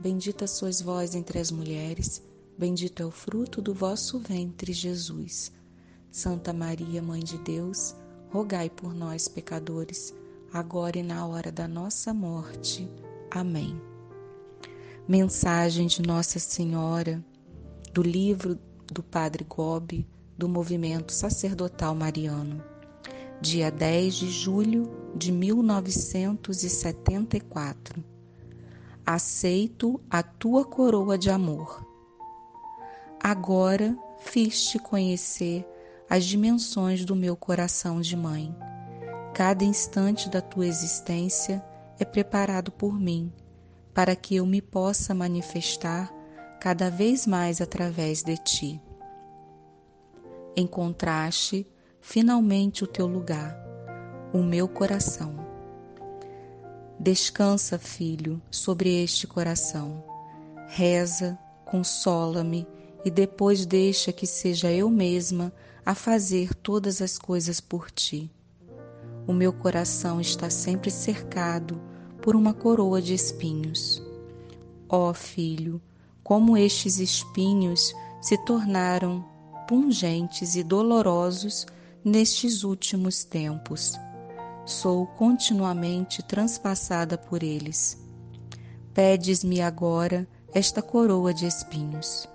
Bendita sois vós entre as mulheres, bendito é o fruto do vosso ventre, Jesus. Santa Maria, Mãe de Deus, rogai por nós, pecadores, agora e na hora da nossa morte. Amém. Mensagem de Nossa Senhora, do livro do Padre Gobi, do Movimento Sacerdotal Mariano, dia 10 de julho de 1974 aceito a tua coroa de amor. Agora fiz-te conhecer as dimensões do meu coração de mãe. Cada instante da tua existência é preparado por mim, para que eu me possa manifestar cada vez mais através de ti. Encontraste finalmente o teu lugar, o meu coração Descansa, filho, sobre este coração. Reza, consola-me e depois deixa que seja eu mesma a fazer todas as coisas por ti. O meu coração está sempre cercado por uma coroa de espinhos. Ó oh, filho, como estes espinhos se tornaram pungentes e dolorosos nestes últimos tempos sou continuamente transpassada por eles. Pedes-me agora esta coroa de espinhos.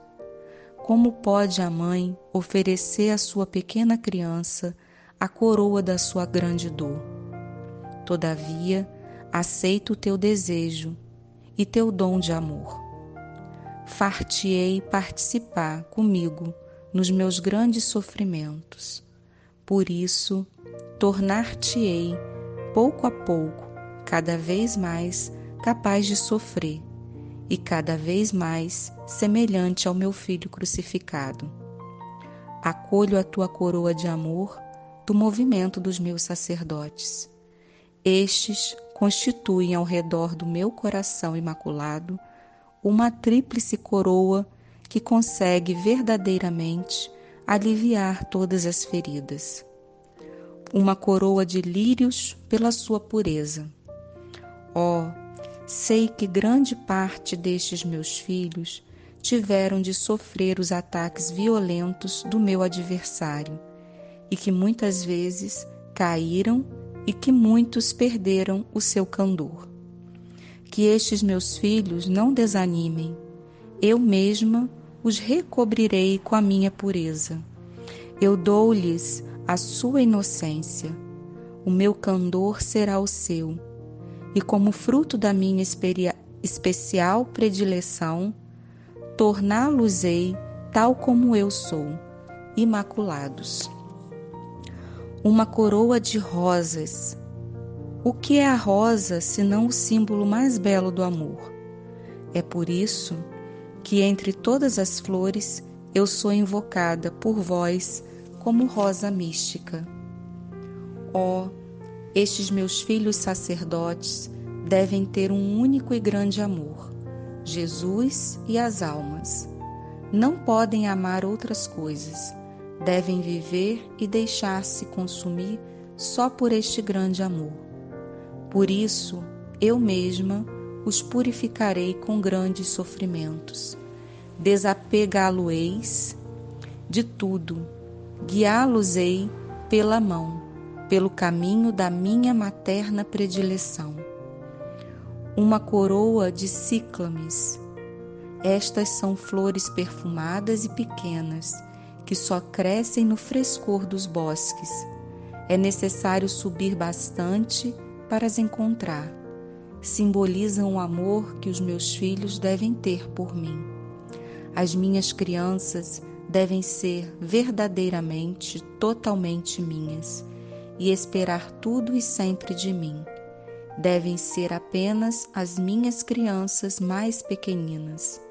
Como pode a mãe oferecer à sua pequena criança a coroa da sua grande dor? Todavia, aceito o teu desejo e teu dom de amor. Fartiei participar comigo nos meus grandes sofrimentos. Por isso, tornar-te-ei, pouco a pouco, cada vez mais capaz de sofrer e cada vez mais semelhante ao meu filho crucificado. Acolho a tua coroa de amor do movimento dos meus sacerdotes. Estes constituem ao redor do meu coração imaculado uma tríplice coroa que consegue verdadeiramente aliviar todas as feridas uma coroa de lírios pela sua pureza. Ó, oh, sei que grande parte destes meus filhos tiveram de sofrer os ataques violentos do meu adversário e que muitas vezes caíram e que muitos perderam o seu candor. Que estes meus filhos não desanimem, eu mesma os recobrirei com a minha pureza. Eu dou-lhes a sua inocência. O meu candor será o seu, e como fruto da minha especial predileção, torná-los-ei tal como eu sou, imaculados. Uma coroa de rosas. O que é a rosa senão o símbolo mais belo do amor? É por isso que entre todas as flores eu sou invocada por vós como rosa mística. Ó, oh, estes meus filhos sacerdotes devem ter um único e grande amor, Jesus e as almas. Não podem amar outras coisas, devem viver e deixar-se consumir só por este grande amor. Por isso, eu mesma os purificarei com grandes sofrimentos. Desapegá-lo-eis de tudo guiá-los-ei pela mão, pelo caminho da minha materna predileção. Uma coroa de cíclames. Estas são flores perfumadas e pequenas, que só crescem no frescor dos bosques. É necessário subir bastante para as encontrar. Simbolizam o amor que os meus filhos devem ter por mim. As minhas crianças devem ser verdadeiramente, totalmente minhas e esperar tudo e sempre de mim. Devem ser apenas as minhas crianças mais pequeninas.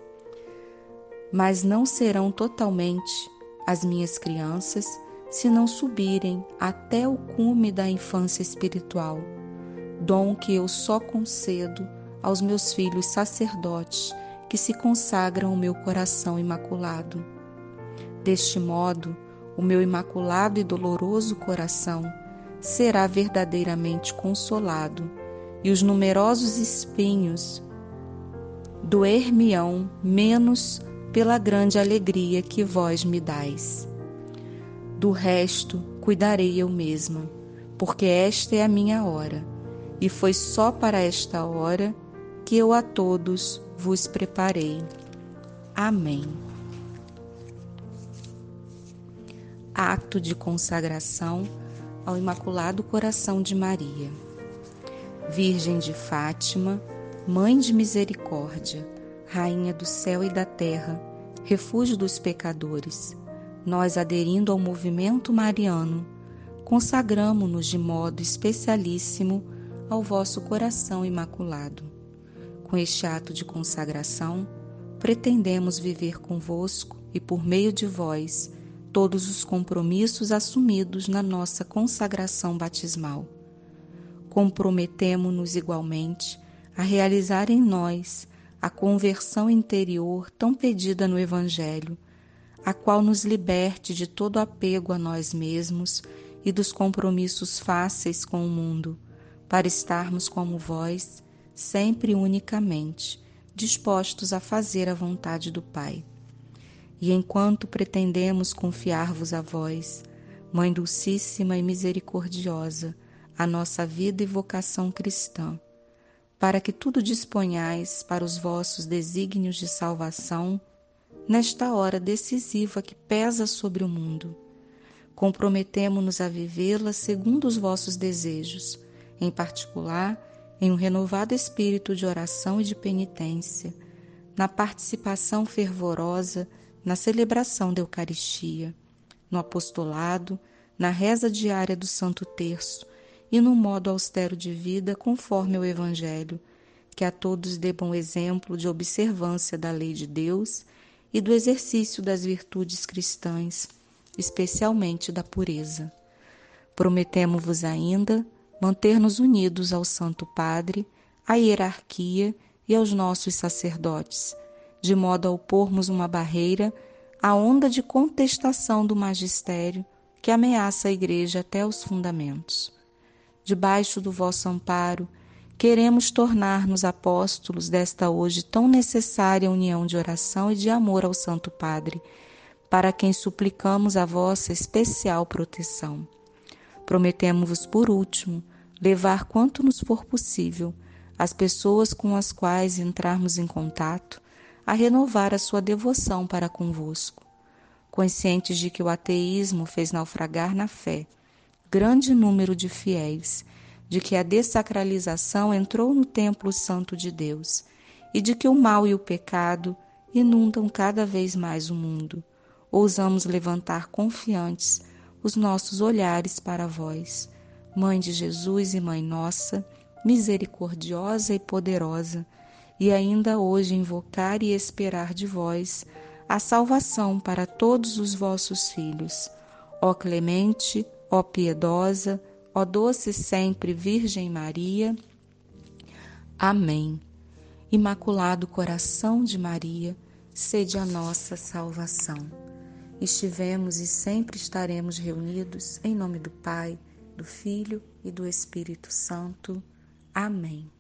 mas não serão totalmente as minhas crianças se não subirem até o cume da infância espiritual, dom que eu só concedo aos meus filhos sacerdotes que se consagram ao meu coração imaculado. Deste modo, o meu imaculado e doloroso coração será verdadeiramente consolado, e os numerosos espinhos do Hermião menos pela grande alegria que vós me dais. Do resto cuidarei eu mesma, porque esta é a minha hora, e foi só para esta hora que eu a todos vos preparei. Amém. Ato de consagração ao Imaculado Coração de Maria. Virgem de Fátima, Mãe de Misericórdia, Rainha do céu e da terra, refúgio dos pecadores, nós, aderindo ao movimento mariano, consagramo-nos de modo especialíssimo ao vosso coração imaculado. Com este ato de consagração, pretendemos viver convosco e, por meio de vós, todos os compromissos assumidos na nossa consagração batismal. Comprometemo-nos igualmente a realizar em nós a conversão interior tão pedida no Evangelho a qual nos liberte de todo apego a nós mesmos e dos compromissos fáceis com o mundo, para estarmos como vós, sempre unicamente, dispostos a fazer a vontade do Pai. E enquanto pretendemos confiar-vos a vós, Mãe Dulcíssima e Misericordiosa, a nossa vida e vocação cristã, para que tudo disponhais para os vossos desígnios de salvação, nesta hora decisiva que pesa sobre o mundo. Comprometemo-nos a vivê-la segundo os vossos desejos, em particular, em um renovado espírito de oração e de penitência, na participação fervorosa na celebração da Eucaristia, no apostolado, na reza diária do Santo Terço e no modo austero de vida conforme o Evangelho, que a todos dê bom exemplo de observância da lei de Deus e do exercício das virtudes cristãs, especialmente da pureza. Prometemos-vos ainda manter-nos unidos ao Santo Padre, à hierarquia e aos nossos sacerdotes, de modo a opormos uma barreira à onda de contestação do magistério que ameaça a Igreja até os fundamentos. Debaixo do vosso amparo, queremos tornar-nos apóstolos desta hoje tão necessária união de oração e de amor ao Santo Padre, para quem suplicamos a vossa especial proteção. Prometemos-vos, por último, levar quanto nos for possível as pessoas com as quais entrarmos em contato a renovar a sua devoção para convosco. Conscientes de que o ateísmo fez naufragar na fé grande número de fiéis de que a dessacralização entrou no templo santo de Deus e de que o mal e o pecado inundam cada vez mais o mundo. Ousamos levantar confiantes os nossos olhares para vós, Mãe de Jesus e Mãe nossa, misericordiosa e poderosa, e ainda hoje invocar e esperar de vós a salvação para todos os vossos filhos. Ó clemente, ó piedosa, ó doce sempre Virgem Maria. Amém. Imaculado coração de Maria, sede a nossa salvação. Estivemos e sempre estaremos reunidos em nome do Pai, do Filho e do Espírito Santo. Amém.